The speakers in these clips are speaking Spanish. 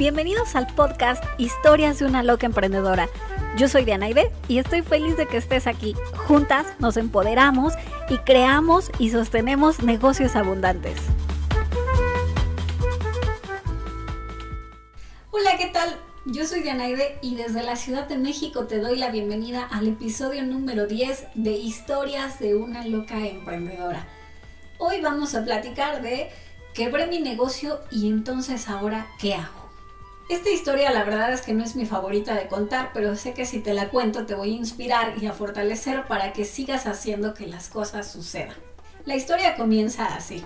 Bienvenidos al podcast Historias de una loca emprendedora. Yo soy Diana Ibe y estoy feliz de que estés aquí. Juntas nos empoderamos y creamos y sostenemos negocios abundantes. Hola, ¿qué tal? Yo soy Dianaide y desde la Ciudad de México te doy la bienvenida al episodio número 10 de Historias de una loca emprendedora. Hoy vamos a platicar de quebré mi negocio y entonces ahora ¿qué hago? Esta historia la verdad es que no es mi favorita de contar, pero sé que si te la cuento te voy a inspirar y a fortalecer para que sigas haciendo que las cosas sucedan. La historia comienza así.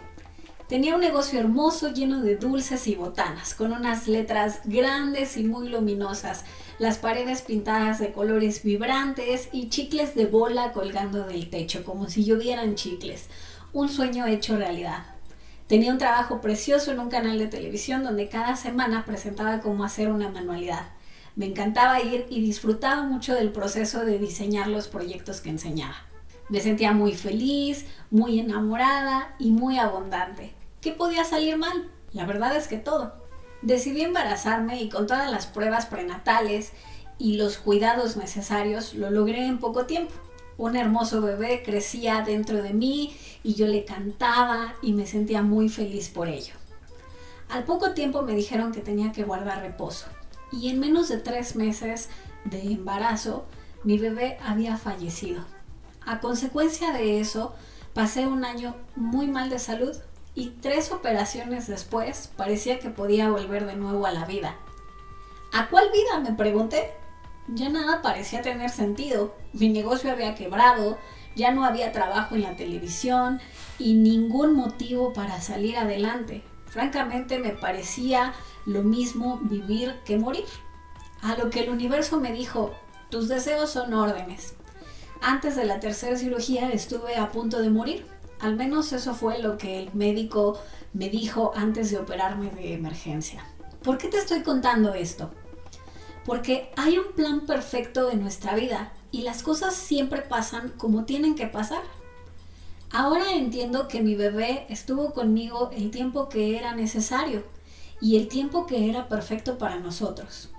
Tenía un negocio hermoso lleno de dulces y botanas, con unas letras grandes y muy luminosas, las paredes pintadas de colores vibrantes y chicles de bola colgando del techo, como si llovieran chicles. Un sueño hecho realidad. Tenía un trabajo precioso en un canal de televisión donde cada semana presentaba cómo hacer una manualidad. Me encantaba ir y disfrutaba mucho del proceso de diseñar los proyectos que enseñaba. Me sentía muy feliz, muy enamorada y muy abundante. ¿Qué podía salir mal? La verdad es que todo. Decidí embarazarme y con todas las pruebas prenatales y los cuidados necesarios lo logré en poco tiempo un hermoso bebé crecía dentro de mí y yo le cantaba y me sentía muy feliz por ello. Al poco tiempo me dijeron que tenía que guardar reposo y en menos de tres meses de embarazo mi bebé había fallecido. A consecuencia de eso pasé un año muy mal de salud y tres operaciones después parecía que podía volver de nuevo a la vida. ¿A cuál vida? me pregunté. Ya nada parecía tener sentido. Mi negocio había quebrado, ya no había trabajo en la televisión y ningún motivo para salir adelante. Francamente me parecía lo mismo vivir que morir. A lo que el universo me dijo, tus deseos son órdenes. Antes de la tercera cirugía estuve a punto de morir. Al menos eso fue lo que el médico me dijo antes de operarme de emergencia. ¿Por qué te estoy contando esto? Porque hay un plan perfecto de nuestra vida y las cosas siempre pasan como tienen que pasar. Ahora entiendo que mi bebé estuvo conmigo el tiempo que era necesario y el tiempo que era perfecto para nosotros.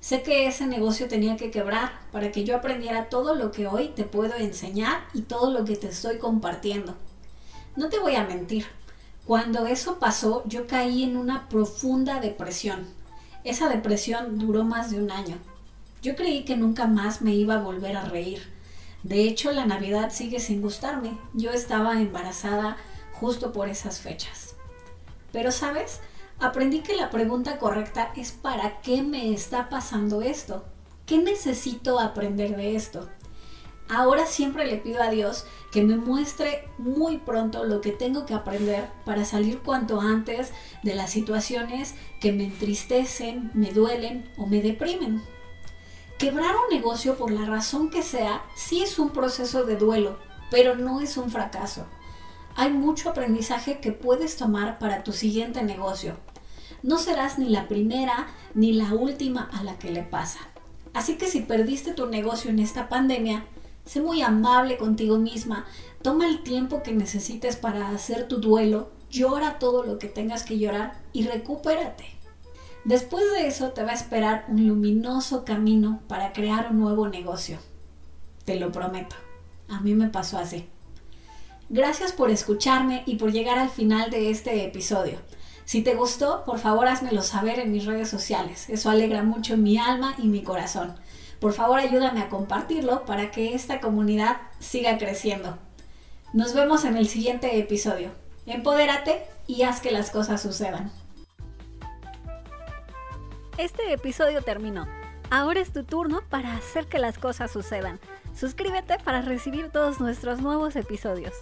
Sé que ese negocio tenía que quebrar para que yo aprendiera todo lo que hoy te puedo enseñar y todo lo que te estoy compartiendo. No te voy a mentir, cuando eso pasó yo caí en una profunda depresión esa depresión duró más de un año. Yo creí que nunca más me iba a volver a reír. De hecho, la Navidad sigue sin gustarme. Yo estaba embarazada justo por esas fechas. Pero, ¿sabes? Aprendí que la pregunta correcta es ¿para qué me está pasando esto? ¿Qué necesito aprender de esto? Ahora siempre le pido a Dios que me muestre muy pronto lo que tengo que aprender para salir cuanto antes de las situaciones que me entristecen, me duelen o me deprimen. Quebrar un negocio por la razón que sea sí es un proceso de duelo, pero no es un fracaso. Hay mucho aprendizaje que puedes tomar para tu siguiente negocio. No serás ni la primera ni la última a la que le pasa. Así que si perdiste tu negocio en esta pandemia, Sé muy amable contigo misma. Toma el tiempo que necesites para hacer tu duelo. Llora todo lo que tengas que llorar y recupérate. Después de eso te va a esperar un luminoso camino para crear un nuevo negocio. Te lo prometo. A mí me pasó así. Gracias por escucharme y por llegar al final de este episodio. Si te gustó, por favor házmelo saber en mis redes sociales. Eso alegra mucho mi alma y mi corazón. Por favor ayúdame a compartirlo para que esta comunidad siga creciendo. Nos vemos en el siguiente episodio. Empodérate y haz que las cosas sucedan. Este episodio terminó. Ahora es tu turno para hacer que las cosas sucedan. Suscríbete para recibir todos nuestros nuevos episodios.